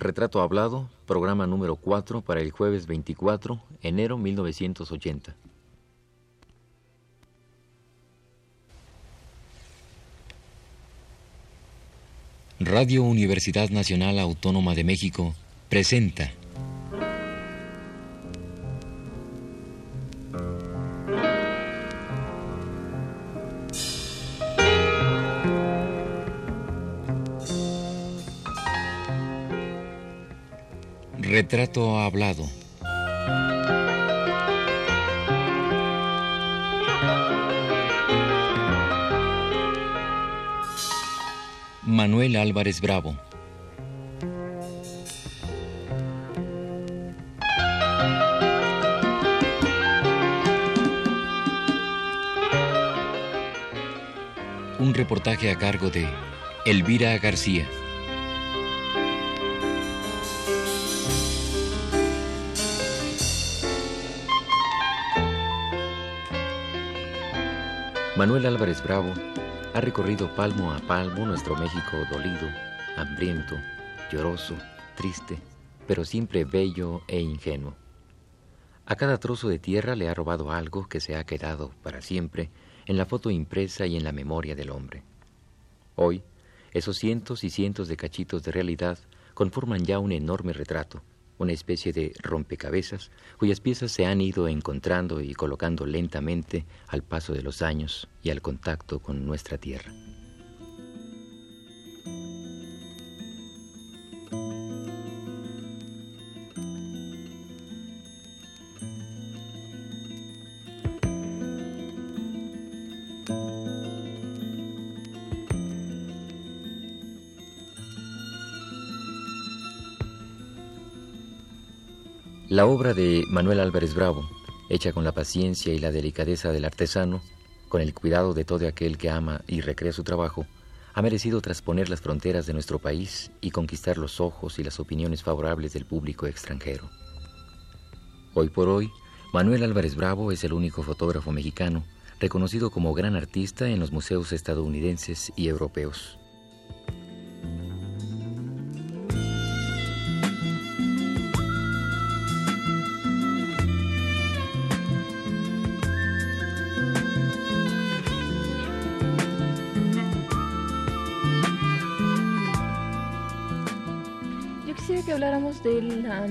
Retrato Hablado, programa número 4 para el jueves 24, enero 1980. Radio Universidad Nacional Autónoma de México presenta Retrato hablado. Manuel Álvarez Bravo. Un reportaje a cargo de Elvira García. Manuel Álvarez Bravo ha recorrido palmo a palmo nuestro México dolido, hambriento, lloroso, triste, pero siempre bello e ingenuo. A cada trozo de tierra le ha robado algo que se ha quedado para siempre en la foto impresa y en la memoria del hombre. Hoy, esos cientos y cientos de cachitos de realidad conforman ya un enorme retrato, una especie de rompecabezas cuyas piezas se han ido encontrando y colocando lentamente al paso de los años y al contacto con nuestra tierra. La obra de Manuel Álvarez Bravo, hecha con la paciencia y la delicadeza del artesano, con el cuidado de todo aquel que ama y recrea su trabajo, ha merecido trasponer las fronteras de nuestro país y conquistar los ojos y las opiniones favorables del público extranjero. Hoy por hoy, Manuel Álvarez Bravo es el único fotógrafo mexicano reconocido como gran artista en los museos estadounidenses y europeos. Habláramos de la,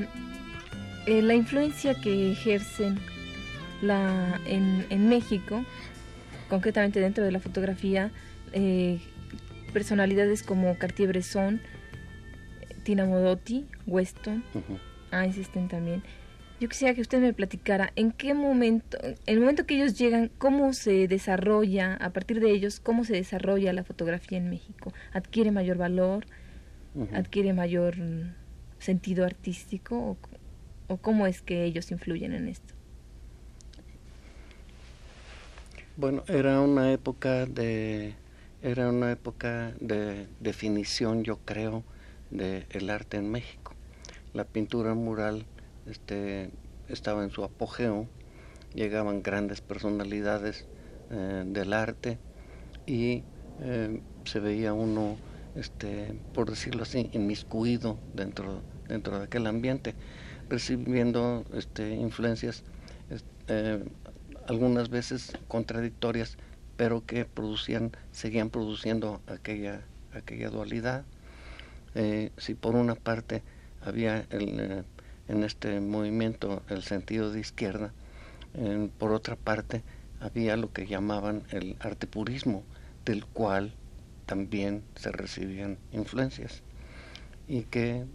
eh, la influencia que ejercen la, en, México, concretamente dentro de la fotografía, eh, personalidades como Cartier-Bresson, Tina Modotti, Weston, ah, existen también. Yo quisiera que usted me platicara en qué momento, en el momento que ellos llegan, cómo se desarrolla, a partir de ellos, cómo se desarrolla la fotografía en México. ¿Adquiere mayor valor? ¿Adquiere mayor sentido artístico o, cómo es que ellos influyen en esto? Bueno, era una época de era una época de definición, yo creo, del el arte en México. La pintura mural este, estaba en su apogeo, llegaban grandes personalidades eh, del arte y eh, se veía uno este, por decirlo así, inmiscuido dentro, dentro de aquel ambiente, recibiendo este, influencias eh, algunas veces contradictorias, pero que producían, seguían produciendo aquella, aquella dualidad. Eh, si por una parte había eh, en este movimiento el sentido de izquierda, por otra parte había lo que llamaban el arte purismo, del cual también se recibían influencias y que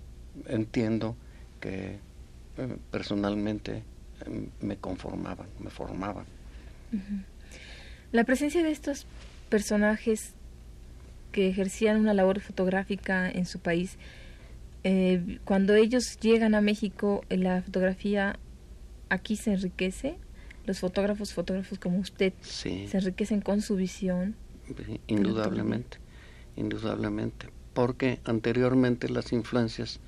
entiendo que eh, personalmente em, me conformaban, me formaban. La presencia de estos personajes que ejercían una labor fotográfica en su país, eh, cuando ellos llegan a México, la fotografía aquí se enriquece, los fotógrafos, fotógrafos como usted, se enriquecen con su visión. Indudablemente indudablemente, porque anteriormente las influencias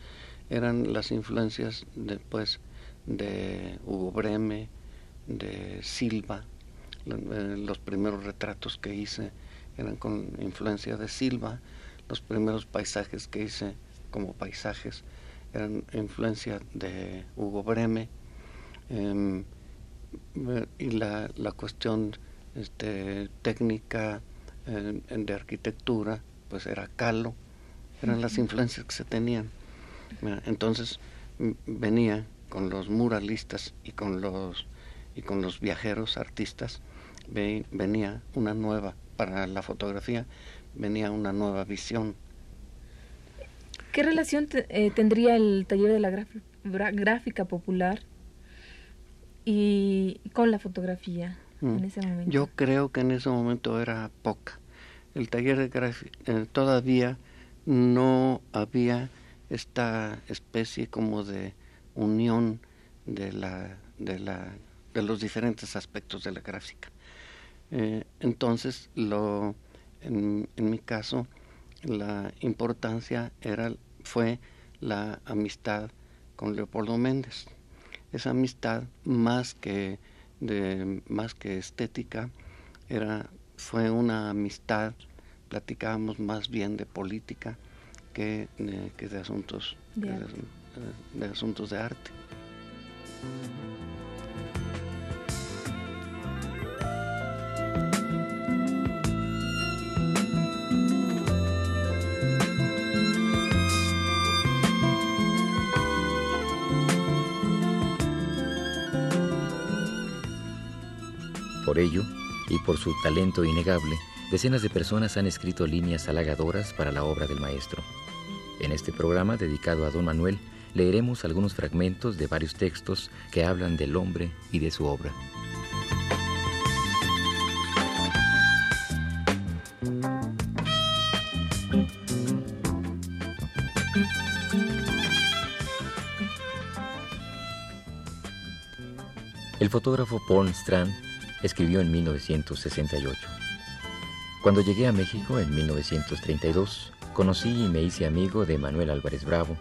eran las influencias después de Hugo Breme, de Silva, eh, los primeros retratos que hice eran con influencia de Silva, los primeros paisajes que hice como paisajes eran influencia de Hugo Breme. Em, y la, la cuestión este, técnica de arquitectura pues era Calo, eran las influencias que se tenían. Entonces venía con los muralistas y con los y con los viajeros artistas venía una nueva para la fotografía venía una nueva visión ¿Qué relación eh, tendría el taller de la gráfica popular y con la fotografía en mm. ese momento? Yo creo que en ese momento era poca. El taller de gráfica eh, todavía no había esta especie como de unión de la de la de los diferentes aspectos de la gráfica. Eh, entonces, lo, en, en, mi caso, la importancia era fue la amistad con Leopoldo Méndez. Esa amistad más que de más que estética era fue una amistad platicábamos más bien de política que, eh, que de asuntos de, de, de asuntos de arte. Por ello, y por su talento innegable, decenas de personas han escrito líneas halagadoras para la obra del maestro. En este programa dedicado a don Manuel, leeremos algunos fragmentos de varios textos que hablan del hombre y de su obra. El fotógrafo Paul Strand escribió en 1968. Cuando llegué a México en 1932, conocí y me hice amigo de Manuel Álvarez Bravo,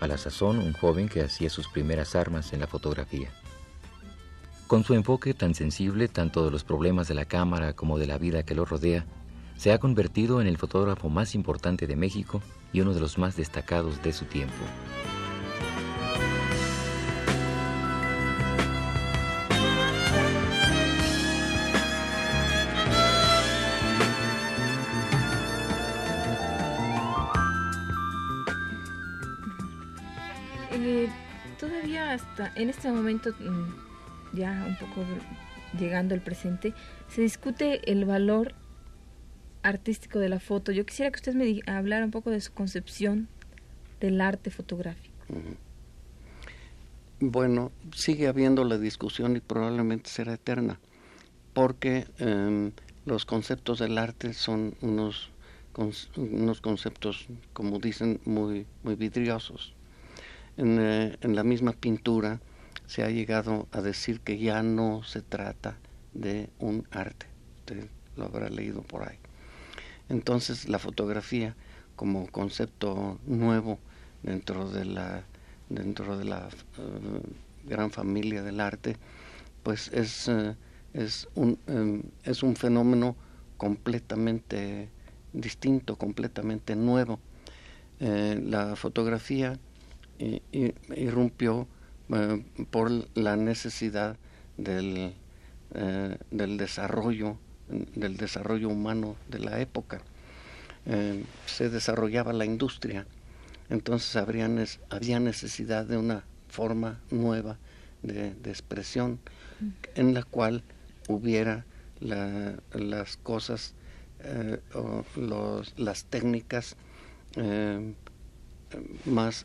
a la sazón un joven que hacía sus primeras armas en la fotografía. Con su enfoque tan sensible tanto de los problemas de la cámara como de la vida que lo rodea, se ha convertido en el fotógrafo más importante de México y uno de los más destacados de su tiempo. En este momento, mm, ya un poco llegando al presente, se discute el valor artístico de la foto. Yo quisiera que usted me hablara un poco de su concepción del arte fotográfico. Bueno, sigue habiendo la discusión y probablemente será eterna, porque em, los conceptos del arte son unos, unos conceptos, como dicen, muy, muy vidriosos. Eh, en, la misma pintura se ha llegado a decir que ya no se trata de un arte. Usted lo habrá leído por ahí. Entonces la fotografía como concepto nuevo dentro de la dentro de la eh, gran familia del arte, pues es, eh, es, un, es un fenómeno completamente distinto, completamente nuevo. la fotografía irrumpió eh, por la necesidad del, eh, del desarrollo del desarrollo humano de la época. Eh, se desarrollaba la industria entonces habría, había necesidad de una forma nueva de, expresión en la cual hubiera las cosas o los, las técnicas más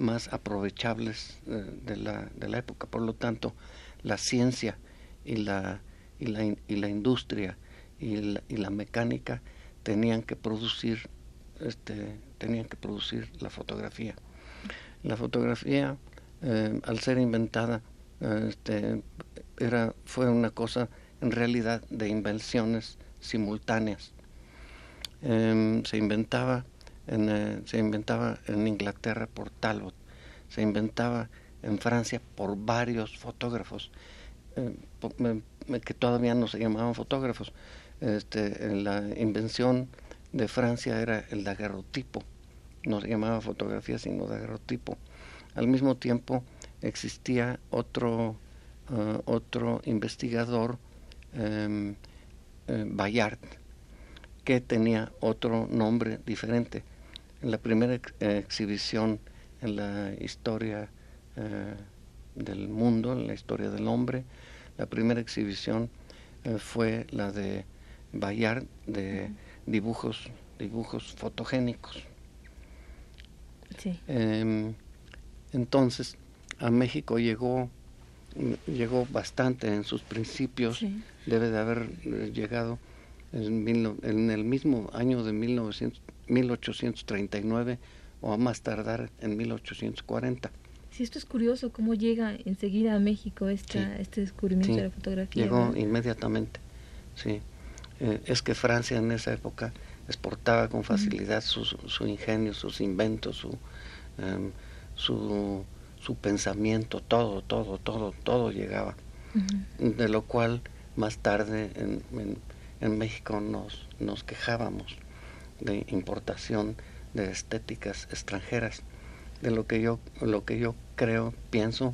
más aprovechables eh, de, la, de la época. Por lo tanto, la ciencia y la, y la, y la industria y la, y la, mecánica tenían que producir este, tenían que producir la fotografía. La fotografía, eh, al ser inventada, este, era, fue una cosa en realidad de invenciones simultáneas. Em, se inventaba eh, se inventaba en Inglaterra por Talbot, se inventaba en Francia por varios fotógrafos eh, que todavía no se llamaban fotógrafos. Este, la invención de Francia era el daguerrotipo, no se llamaba fotografía sino daguerrotipo. Al mismo tiempo existía otro, uh, otro investigador, um, Bayard, que tenía otro nombre diferente. En la primera exhibición en la historia uh, del mundo, en la historia del hombre, la primera exhibición uh, fue la de Bayard de dibujos, dibujos fotogénicos. Em, entonces, a México llegó, llegó bastante en sus principios, debe de haber eh, llegado en, en, el mismo año de 1900, 1839 o a más tardar en 1840. Sí, esto es curioso, cómo llega enseguida a México esta, este descubrimiento de la fotografía. Llegó inmediatamente, sí. Eh, es que Francia en esa época exportaba con facilidad su, su ingenio, sus inventos, su, em, su, su, pensamiento, todo, todo, todo, todo llegaba. De lo cual más tarde en, en, México nos, nos quejábamos de importación de estéticas extranjeras. De lo que yo, lo que yo creo, pienso,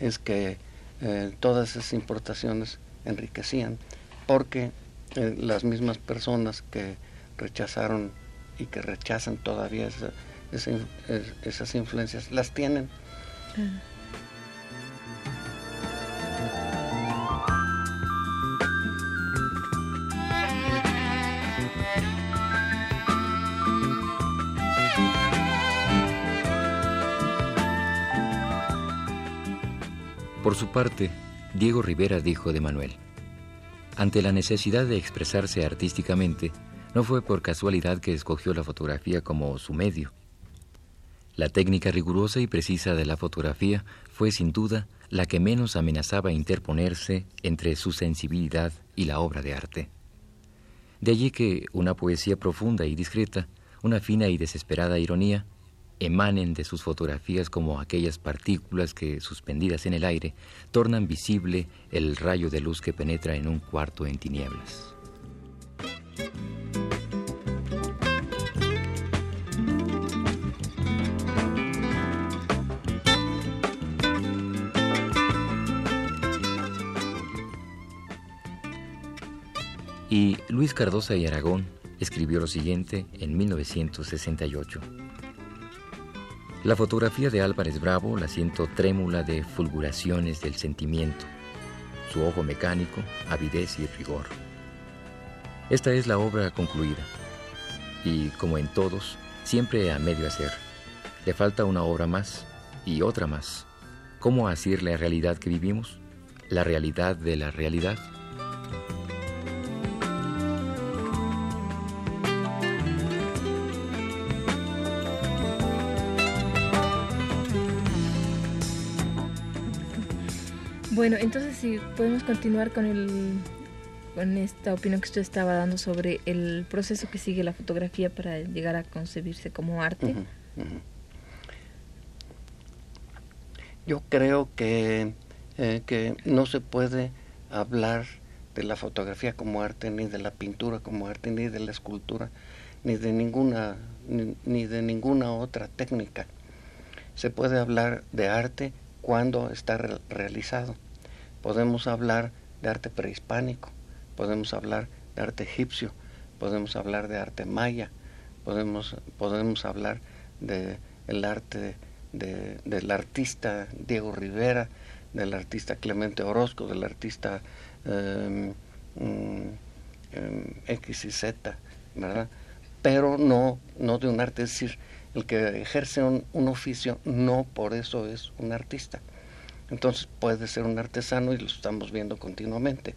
es que eh, todas esas importaciones enriquecían, porque eh, las mismas personas que rechazaron y que rechazan todavía esas influencias, las tienen. Por su parte, Diego Rivera dijo de Manuel, ante la necesidad de expresarse artísticamente, no fue por casualidad que escogió la fotografía como su medio. La técnica rigurosa y precisa de la fotografía fue sin duda la que menos amenazaba interponerse entre su sensibilidad y la obra de arte. De allí que una poesía profunda y discreta, una fina y desesperada ironía, emanen de sus fotografías como aquellas partículas que, suspendidas en el aire, tornan visible el rayo de luz que penetra en un cuarto en tinieblas. Y Luis Cardosa y Aragón escribió lo siguiente en 1968. La fotografía de Álvarez Bravo la siento trémula de fulguraciones del sentimiento, su ojo mecánico, avidez y rigor. Esta es la obra concluida, y como en todos, siempre a medio hacer. Le falta una obra más y otra más. ¿Cómo asir la realidad que vivimos? La realidad de la realidad. Bueno, entonces si podemos continuar con el con esta opinión que usted estaba dando sobre el proceso que sigue la fotografía para llegar a concebirse como arte. Yo creo que, eh, que no se puede hablar de la fotografía como arte, ni de la pintura como arte, ni de la escultura, ni de ninguna, ni de ninguna otra técnica. Se puede hablar de arte cuando está realizado Podemos hablar de arte prehispánico, podemos hablar de arte egipcio, podemos hablar de arte maya, podemos, podemos hablar de el arte de, del artista Diego Rivera, del artista Clemente Orozco, del artista em, X y Z, ¿verdad? Pero no, no de un arte, es decir, el que ejerce un oficio no por eso es un artista. Entonces puede ser un artesano y lo estamos viendo continuamente.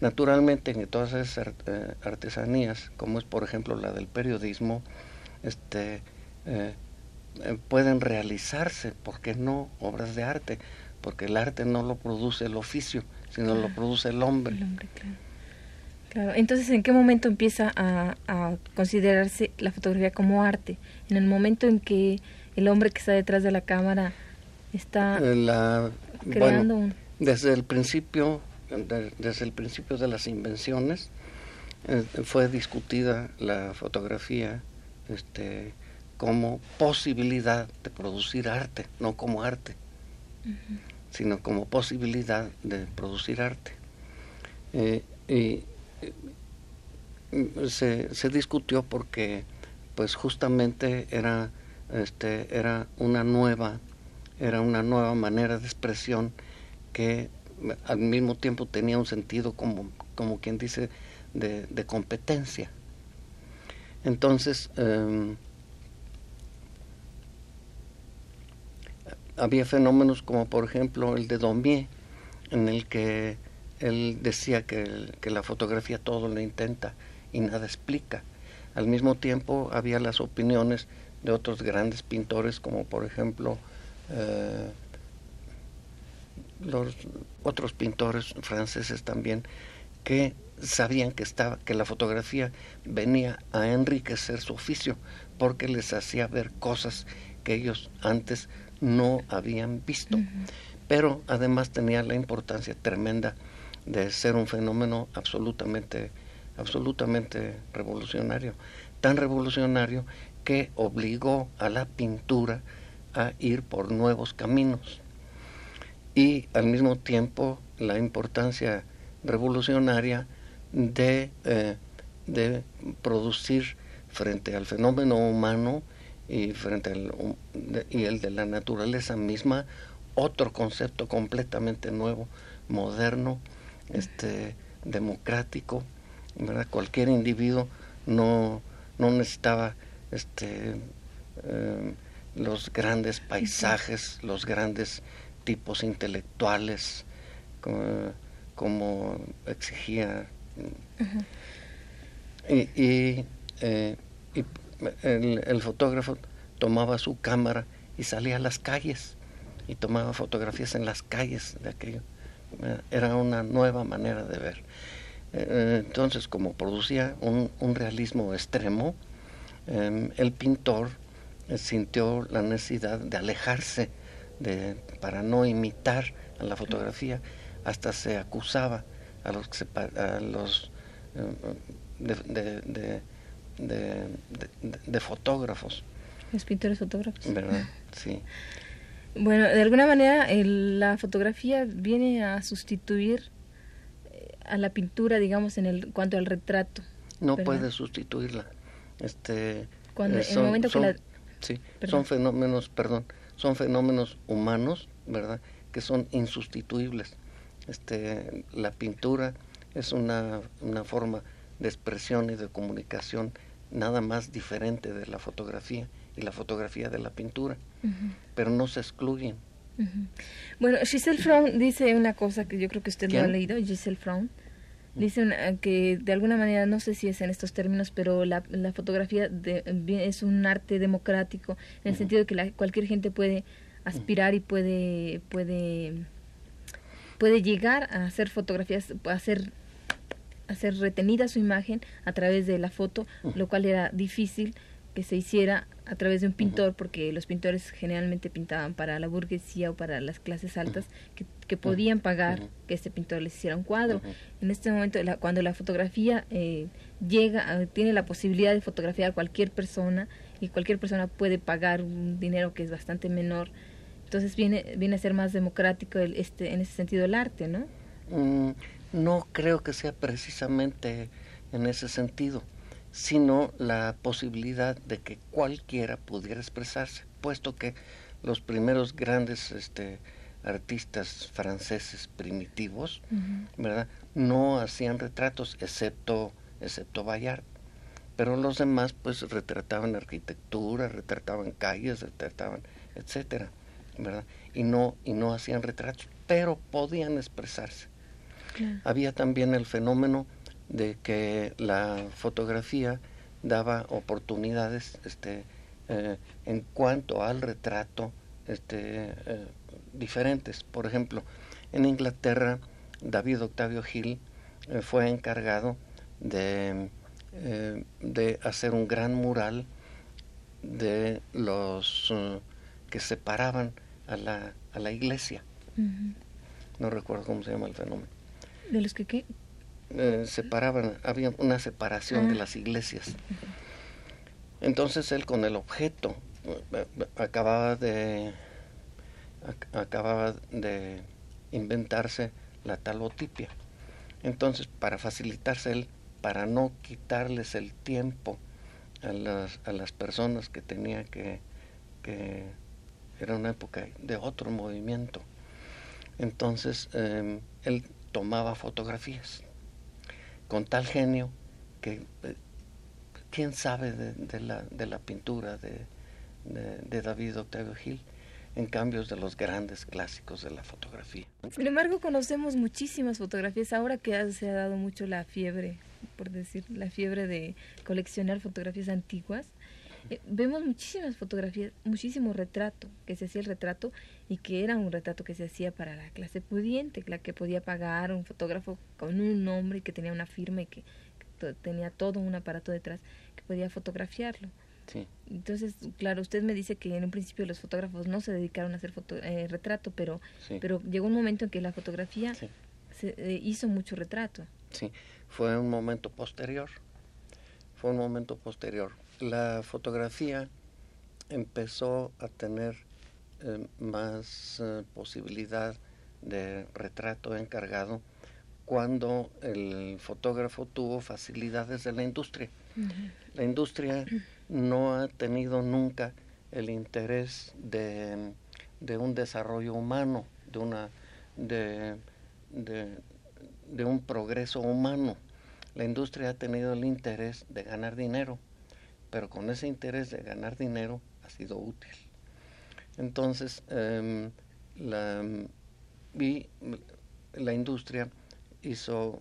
Naturalmente, en todas esas eh, artesanías, como es por ejemplo la del periodismo, este, eh, eh, pueden realizarse, porque no obras de arte? Porque el arte no lo produce el oficio, sino lo produce el hombre. claro. entonces, ¿en qué momento empieza a, a considerarse la fotografía como arte? En el momento en que el hombre que está detrás de la cámara está la, creando desde el principio desde el principio de las invenciones eh, fue discutida la fotografía este como posibilidad de producir arte, no como arte, sino como posibilidad de producir arte. Eh, y se, se, discutió porque pues justamente era este era una nueva era una nueva manera de expresión que al mismo tiempo tenía un sentido como como quien dice de, competencia entonces em, había fenómenos como por ejemplo el de Daumier en el que él decía que, que la fotografía todo lo intenta y nada explica. Al mismo tiempo había las opiniones de otros grandes pintores como por ejemplo eh, los otros pintores franceses también que sabían que estaba que la fotografía venía a enriquecer su oficio porque les hacía ver cosas que ellos antes no habían visto. Pero además tenía la importancia tremenda de ser un fenómeno absolutamente absolutamente revolucionario, tan revolucionario que obligó a la pintura a ir por nuevos caminos. Y al mismo tiempo la importancia revolucionaria de, eh, de producir frente al fenómeno humano y frente al y el de la naturaleza misma otro concepto completamente nuevo moderno este democrático Cualquier individuo no, no necesitaba este, eh, los grandes paisajes, los grandes tipos intelectuales, como, exigía. Y, eh, el, el, fotógrafo tomaba su cámara y salía a las calles y tomaba fotografías en las calles de aquello. Era una nueva manera de ver. Eh, entonces, como producía un, realismo extremo, em, el pintor eh, sintió la necesidad de alejarse de, para no imitar a la fotografía, hasta se acusaba a los, a los eh, de, fotógrafos. Los pintores fotógrafos. ¿Verdad? Sí. Bueno, de alguna manera la fotografía viene a sustituir a la pintura, digamos, en el cuanto al retrato. No puede sustituirla. Este, Cuando, en el eh, momento que la... Sí, son fenómenos, perdón, son fenómenos humanos, ¿verdad? Que son insustituibles. Este, la pintura es una, una forma de expresión y de comunicación nada más diferente de la fotografía y la fotografía de la pintura, pero no se excluyen. Bueno, Giselle Fraun dice una cosa que yo creo que usted lo ha leído, Giselle Fraun. Dice que de alguna manera, no sé si es en estos términos, pero la, la fotografía de, es un arte democrático, en el sentido de que la, cualquier gente puede aspirar y puede, puede, puede llegar a hacer fotografías, a hacer, a hacer retenida su imagen a través de la foto, lo cual era difícil que se hiciera a través de un pintor, porque los pintores generalmente pintaban para la burguesía o para las clases altas que, que podían pagar que este pintor les hiciera un cuadro. En este momento, cuando la fotografía eh, llega, tiene la posibilidad de fotografiar a cualquier persona y cualquier persona puede pagar un dinero que es bastante menor, entonces viene, viene a ser más democrático el, este, en ese sentido el arte, ¿no? Mm, no creo que sea precisamente en ese sentido sino la posibilidad de que cualquiera pudiera expresarse, puesto que los primeros grandes este, artistas franceses primitivos, ¿verdad? No hacían retratos, excepto, excepto Bayard. Pero los demás, pues, retrataban arquitectura, retrataban calles, retrataban, etcétera, ¿verdad? Y no, y no hacían retratos, pero podían expresarse. Había también el fenómeno de que la fotografía daba oportunidades este, eh, en cuanto al retrato este, eh, diferentes. Por ejemplo, en Inglaterra, David Octavio Gil eh, fue encargado de, de, hacer un gran mural de los que separaban a la, a la iglesia. No recuerdo cómo se llama el fenómeno. ¿De los que qué? Eh, separaban, había una separación de ah. las iglesias. Entonces él con el objeto eh, acababa de acababa de inventarse la talotipia. Entonces, para facilitarse él, para no quitarles el tiempo a las, a las personas que tenía que, que era una época de otro movimiento. Entonces em, él tomaba fotografías con tal genio que eh, quién sabe de, la, de la, pintura de, de, David Octavio Gil en cambios de los grandes clásicos de la fotografía. Sin embargo, conocemos muchísimas fotografías ahora que se ha dado mucho la fiebre, por decir, la fiebre de coleccionar fotografías antiguas. Eh, vemos muchísimas fotografías, muchísimo retrato, que se hacía el retrato y que era un retrato que se hacía para la clase pudiente, la que podía pagar un fotógrafo con un nombre y que tenía una firma y que, tenía todo un aparato detrás que podía fotografiarlo. Sí. Entonces, claro, usted me dice que en un principio los fotógrafos no se dedicaron a hacer foto, eh, retrato, pero, pero llegó un momento en que la fotografía se eh, hizo mucho retrato. Sí, fue un momento posterior. Fue un momento posterior la fotografía empezó a tener eh, más eh, posibilidad de retrato encargado cuando el fotógrafo tuvo facilidades de la industria. La industria no ha tenido nunca el interés de, un desarrollo humano, de, una, de, de un progreso humano. La industria ha tenido el interés de ganar dinero pero con ese interés de ganar dinero ha sido útil. Entonces, em, la, industria hizo,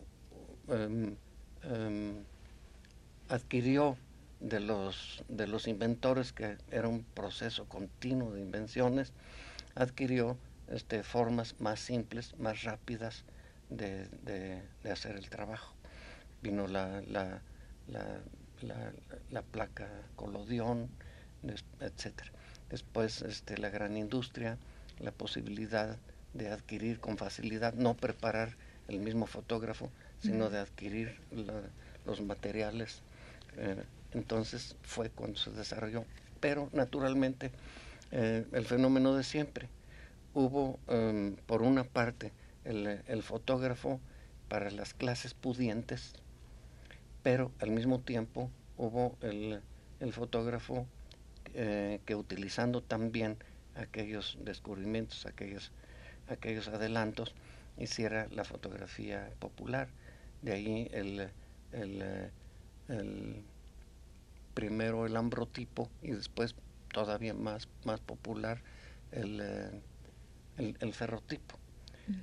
em, em, adquirió de los, de los inventores, que era un proceso continuo de invenciones, adquirió este, formas más simples, más rápidas de, hacer el trabajo. Vino la, placa colodión, etcétera. Después este, la gran industria, la posibilidad de adquirir con facilidad, no preparar el mismo fotógrafo, sino de adquirir los materiales. Eh, entonces fue cuando se desarrolló. Pero naturalmente eh, el fenómeno de siempre. Hubo, em, por una parte, el fotógrafo para las clases pudientes, pero al mismo tiempo hubo el, fotógrafo eh, que utilizando también aquellos descubrimientos, aquellos, aquellos adelantos, hiciera la fotografía popular. De ahí el, el, primero el ambrotipo y después todavía más, más popular el, el, ferrotipo.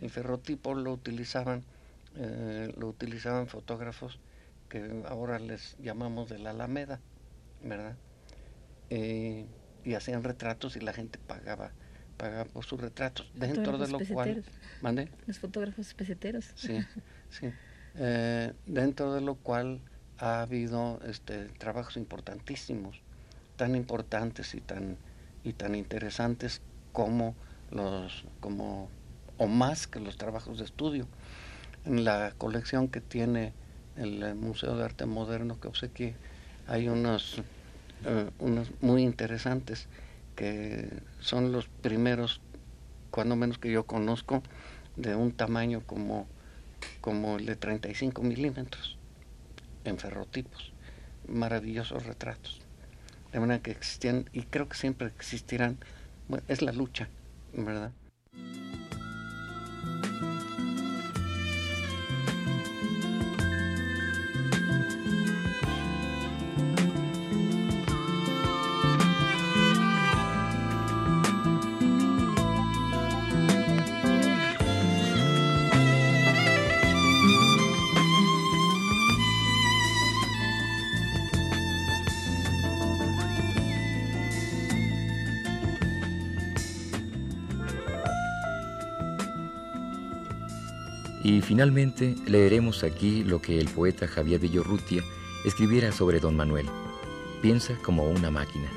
El ferrotipo lo utilizaban, eh, lo utilizaban fotógrafos que ahora les llamamos de la Alameda, ¿verdad? Eh, y hacían retratos y la gente pagaba pagaba por sus retratos, dentro de lo cual... ¿Mande? Los fotógrafos peseteros. Sí, sí. Eh, dentro de lo cual ha habido este, trabajos importantísimos, tan importantes y tan, y tan interesantes como los, como, o más que los trabajos de estudio. En la colección que tiene el Museo de Arte Moderno que obsequié, hay unos, eh, unos muy interesantes que son los primeros, cuando menos que yo conozco, de un tamaño como, como el de 35 milímetros, en ferrotipos, maravillosos retratos. De manera que existían, y creo que siempre existirán, es la lucha, ¿verdad? Finalmente leeremos aquí lo que el poeta Javier Villorrutia escribiera sobre don Manuel. Piensa como una máquina.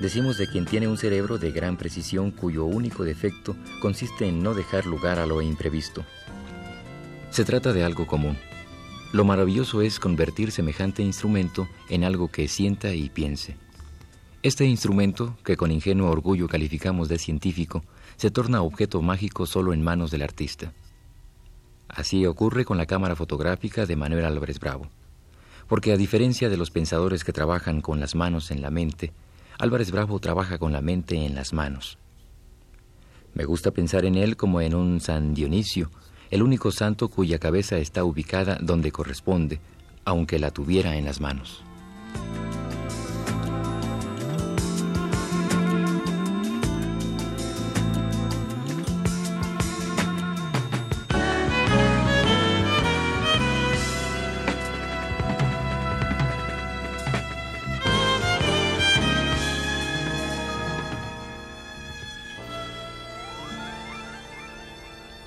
Decimos de quien tiene un cerebro de gran precisión cuyo único defecto consiste en no dejar lugar a lo imprevisto. Se trata de algo común. Lo maravilloso es convertir semejante instrumento en algo que sienta y piense. Este instrumento, que con ingenuo orgullo calificamos de científico, se torna objeto mágico solo en manos del artista. Así ocurre con la cámara fotográfica de Manuel Álvarez Bravo. Porque a diferencia de los pensadores que trabajan con las manos en la mente, Álvarez Bravo trabaja con la mente en las manos. Me gusta pensar en él como en un San Dionisio, el único santo cuya cabeza está ubicada donde corresponde, aunque la tuviera en las manos.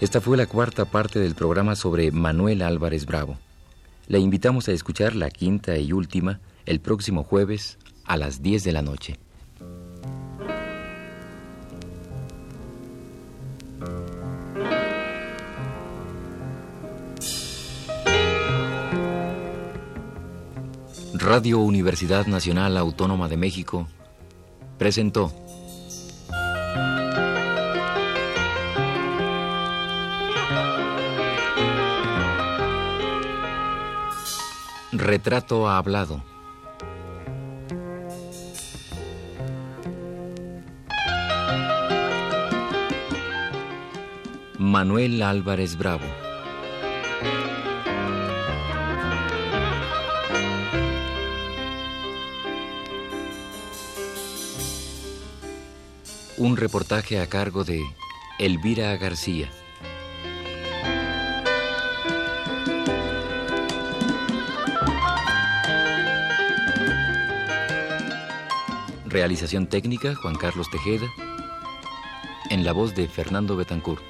Esta fue la cuarta parte del programa sobre Manuel Álvarez Bravo. Le invitamos a escuchar la quinta y última el próximo jueves a las 10 de la noche. Radio Universidad Nacional Autónoma de México presentó Retrato hablado. Manuel Álvarez Bravo. Un reportaje a cargo de Elvira García. Realización técnica Juan Carlos Tejeda. En la voz de Fernando Betancourt.